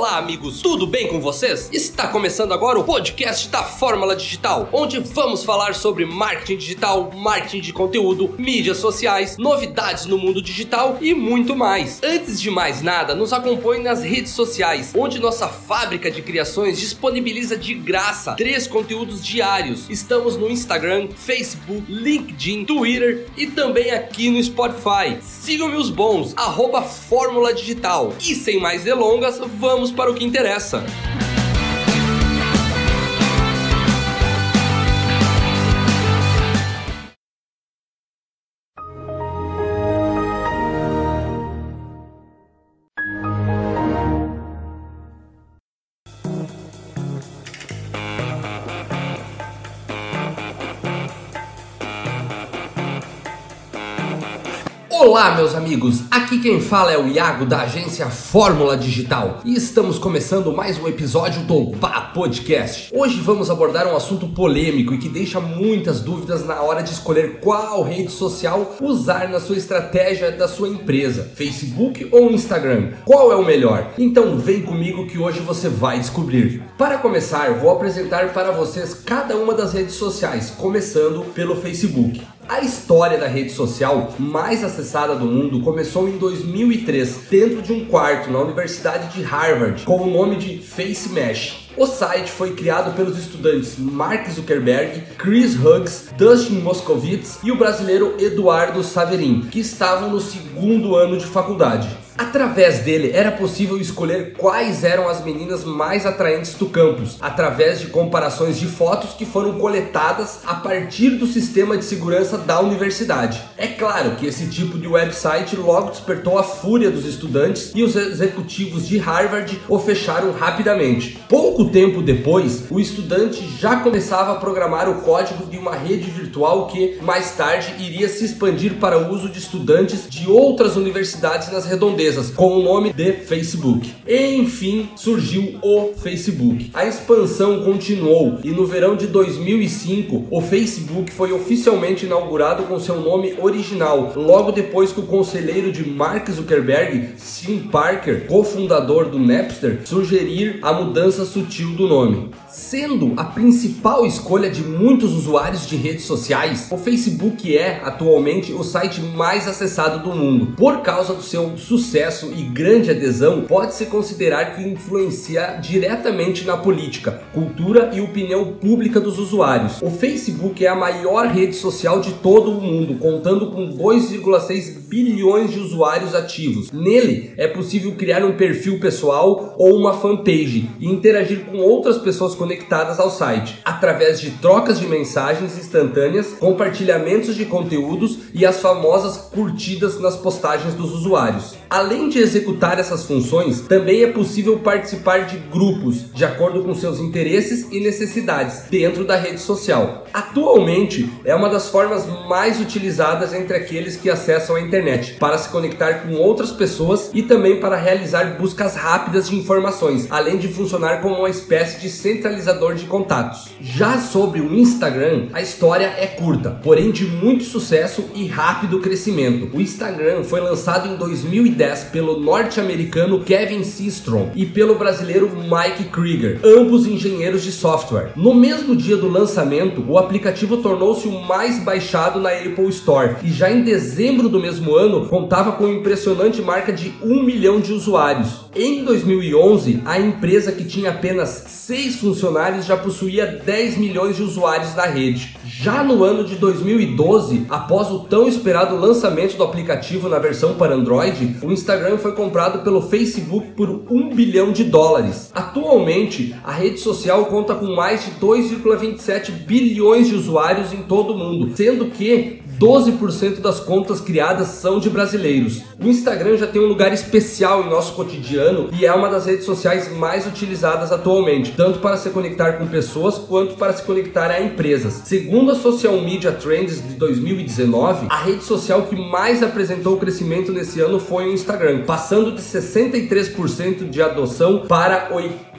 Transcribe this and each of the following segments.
Olá, amigos, tudo bem com vocês? Está começando agora o podcast da Fórmula Digital, onde vamos falar sobre marketing digital, marketing de conteúdo, mídias sociais, novidades no mundo digital e muito mais. Antes de mais nada, nos acompanhe nas redes sociais, onde nossa fábrica de criações disponibiliza de graça três conteúdos diários. Estamos no Instagram, Facebook, LinkedIn, Twitter e também aqui no Spotify. Sigam-me os bons, arroba Fórmula Digital. E sem mais delongas, vamos para o que interessa. Olá, meus amigos. Aqui quem fala é o Iago da agência Fórmula Digital e estamos começando mais um episódio do Pá Podcast. Hoje vamos abordar um assunto polêmico e que deixa muitas dúvidas na hora de escolher qual rede social usar na sua estratégia da sua empresa, Facebook ou Instagram. Qual é o melhor? Então vem comigo que hoje você vai descobrir. Para começar, vou apresentar para vocês cada uma das redes sociais, começando pelo Facebook. A história da rede social mais acessada do mundo começou em 2003, dentro de um quarto na Universidade de Harvard, com o nome de Face Mesh. O site foi criado pelos estudantes Mark Zuckerberg, Chris Hughes, Dustin Moskovitz e o brasileiro Eduardo Saverin, que estavam no segundo ano de faculdade. Através dele era possível escolher quais eram as meninas mais atraentes do campus, através de comparações de fotos que foram coletadas a partir do sistema de segurança da universidade. É claro que esse tipo de website logo despertou a fúria dos estudantes e os executivos de Harvard o fecharam rapidamente. Pouco tempo depois, o estudante já começava a programar o código de uma rede virtual que mais tarde iria se expandir para o uso de estudantes de outras universidades nas redondezas com o nome de Facebook. E, enfim, surgiu o Facebook. A expansão continuou e no verão de 2005 o Facebook foi oficialmente inaugurado com seu nome original, logo depois que o conselheiro de Mark Zuckerberg, Tim Parker, cofundador do Napster, sugerir a mudança sutil do nome. Sendo a principal escolha de muitos usuários de redes sociais, o Facebook é atualmente o site mais acessado do mundo. Por causa do seu sucesso e grande adesão, pode-se considerar que influencia diretamente na política, cultura e opinião pública dos usuários. O Facebook é a maior rede social de todo o mundo, contando com 2,6 bilhões de usuários ativos. Nele é possível criar um perfil pessoal ou uma fanpage e interagir com outras pessoas conectadas ao site, através de trocas de mensagens instantâneas, compartilhamentos de conteúdos e as famosas curtidas nas postagens dos usuários. Além de executar essas funções, também é possível participar de grupos de acordo com seus interesses e necessidades dentro da rede social. Atualmente é uma das formas mais utilizadas entre aqueles que acessam a internet para se conectar com outras pessoas e também para realizar buscas rápidas de informações, além de funcionar como uma espécie de centralizador de contatos. Já sobre o Instagram, a história é curta, porém de muito sucesso e rápido crescimento. O Instagram foi lançado em 2010 pelo norte-americano Kevin Systrom e pelo brasileiro Mike Krieger, ambos engenheiros de software. No mesmo dia do lançamento, o aplicativo tornou-se o mais baixado na Apple Store e já em dezembro do mesmo ano contava com uma impressionante marca de 1 milhão de usuários. Em 2011, a empresa que tinha apenas 6 funcionários funcionários já possuía 10 milhões de usuários na rede. Já no ano de 2012, após o tão esperado lançamento do aplicativo na versão para Android, o Instagram foi comprado pelo Facebook por 1 bilhão de dólares. Atualmente, a rede social conta com mais de 2,27 bilhões de usuários em todo o mundo, sendo que 12% das contas criadas são de brasileiros. O Instagram já tem um lugar especial em nosso cotidiano e é uma das redes sociais mais utilizadas atualmente, tanto para se conectar com pessoas quanto para se conectar a empresas. Segundo a Social Media Trends de 2019, a rede social que mais apresentou crescimento nesse ano foi o Instagram, passando de 63% de adoção para 80%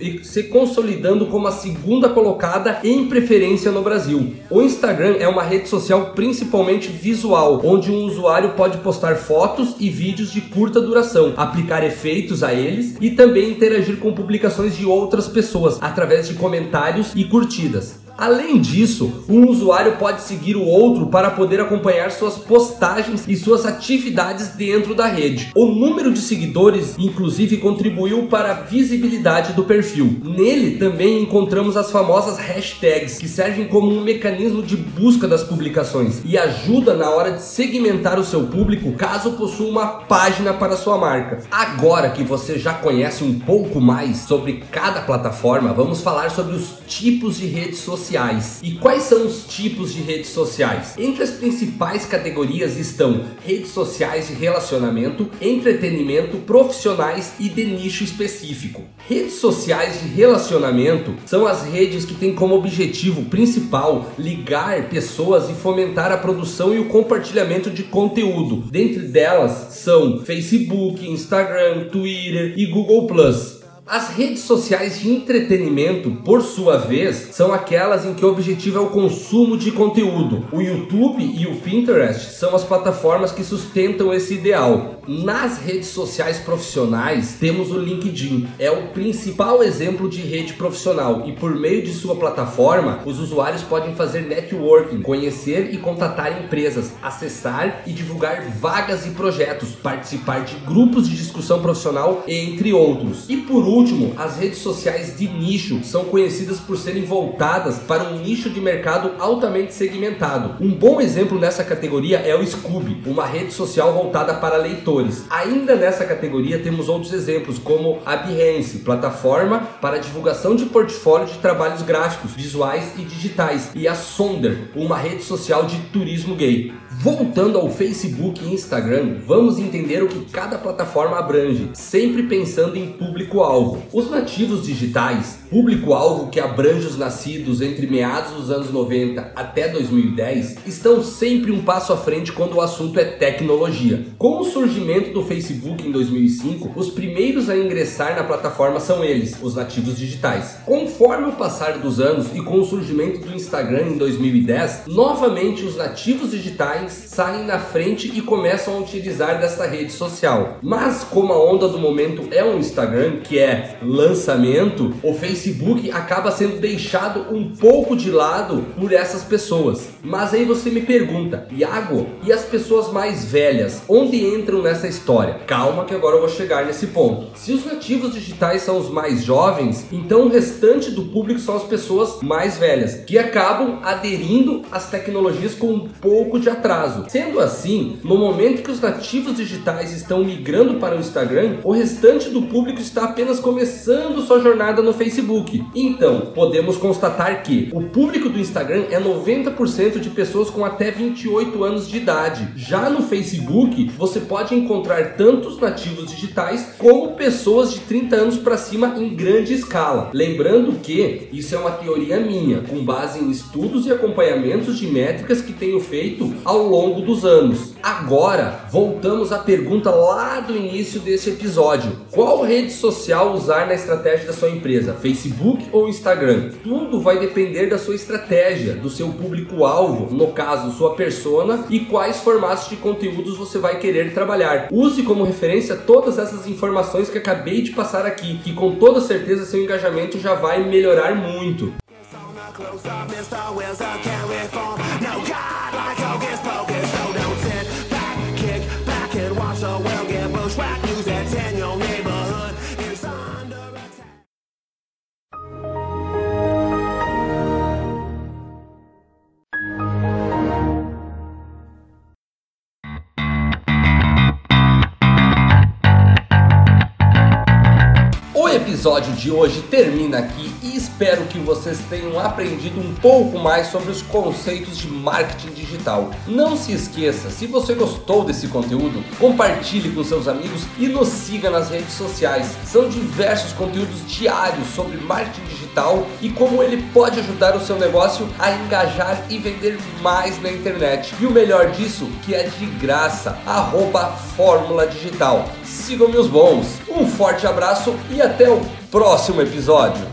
e se consolidando como a segunda colocada em preferência no Brasil. O Instagram é uma rede social principalmente visual, onde um usuário pode postar fotos e vídeos de curta duração, aplicar efeitos a eles e também interagir com publicações de outras pessoas através de comentários e curtidas. Além disso, um usuário pode seguir o outro para poder acompanhar suas postagens e suas atividades dentro da rede. O número de seguidores, inclusive, contribuiu para a visibilidade do perfil. Nele também encontramos as famosas hashtags, que servem como um mecanismo de busca das publicações e ajuda na hora de segmentar o seu público caso possua uma página para sua marca. Agora que você já conhece um pouco mais sobre cada plataforma, vamos falar sobre os tipos de redes sociais sociais. E quais são os tipos de redes sociais? Entre as principais categorias estão redes sociais de relacionamento, entretenimento, profissionais e de nicho específico. Redes sociais de relacionamento são as redes que têm como objetivo principal ligar pessoas e fomentar a produção e o compartilhamento de conteúdo. Dentre delas são Facebook, Instagram, Twitter e Google. As redes sociais de entretenimento, por sua vez, são aquelas em que o objetivo é o consumo de conteúdo. O YouTube e o Pinterest são as plataformas que sustentam esse ideal. Nas redes sociais profissionais, temos o LinkedIn. É o principal exemplo de rede profissional e por meio de sua plataforma, os usuários podem fazer networking, conhecer e contatar empresas, acessar e divulgar vagas e projetos, participar de grupos de discussão profissional, entre outros. E por último, as redes sociais de nicho são conhecidas por serem voltadas para um nicho de mercado altamente segmentado. Um bom exemplo nessa categoria é o Scoob, uma rede social voltada para leitores. Ainda nessa categoria temos outros exemplos, como a Behance, plataforma para divulgação de portfólio de trabalhos gráficos, visuais e digitais, e a Sonder, uma rede social de turismo gay. Voltando ao Facebook e Instagram, vamos entender o que cada plataforma abrange, sempre pensando em público-alvo. Os nativos digitais, público-alvo que abrange os nascidos entre meados dos anos 90 até 2010, estão sempre um passo à frente quando o assunto é tecnologia. Com o surgimento do Facebook em 2005, os primeiros a ingressar na plataforma são eles, os nativos digitais. Conforme o passar dos anos e com o surgimento do Instagram em 2010, novamente os nativos digitais saem na frente e começam a utilizar dessa rede social. Mas como a onda do momento é o Instagram, que é lançamento, o Facebook acaba sendo deixado um pouco de lado por essas pessoas. Mas aí você me pergunta, Iago, e as pessoas mais velhas, onde entram nessa história? Calma que agora eu vou chegar nesse ponto. Se os nativos digitais são os mais jovens, então o restante do público são as pessoas mais velhas, que acabam aderindo às tecnologias com um pouco de atraso. Sendo assim, no momento que os nativos digitais estão migrando para o Instagram, o restante do público está apenas começando sua jornada no Facebook. Então, podemos constatar que o público do Instagram é 90% de pessoas com até 28 anos de idade. Já no Facebook, você pode encontrar tanto os nativos digitais como pessoas de 30 anos para cima em grande escala. Lembrando que isso é uma teoria minha, com base em estudos e acompanhamentos de métricas que tenho feito ao longo dos anos. Agora, voltamos à pergunta lá do início desse episódio: qual rede social usar na estratégia da sua empresa? Facebook ou Instagram? Tudo vai depender da sua estratégia, do seu público-alvo, no caso, sua persona, e quais formatos de conteúdos você vai querer trabalhar. Use como referência todas essas informações que acabei de passar aqui, que com toda certeza seu engajamento já vai melhorar muito. Episódio de hoje termina aqui e espero que vocês tenham aprendido um pouco mais sobre os conceitos de marketing digital. Não se esqueça, se você gostou desse conteúdo, compartilhe com seus amigos e nos siga nas redes sociais. São diversos conteúdos diários sobre marketing digital e como ele pode ajudar o seu negócio a engajar e vender mais na internet. E o melhor disso, que é de graça, arroba Fórmula Digital. Sigam meus bons. Um forte abraço e até o próximo episódio.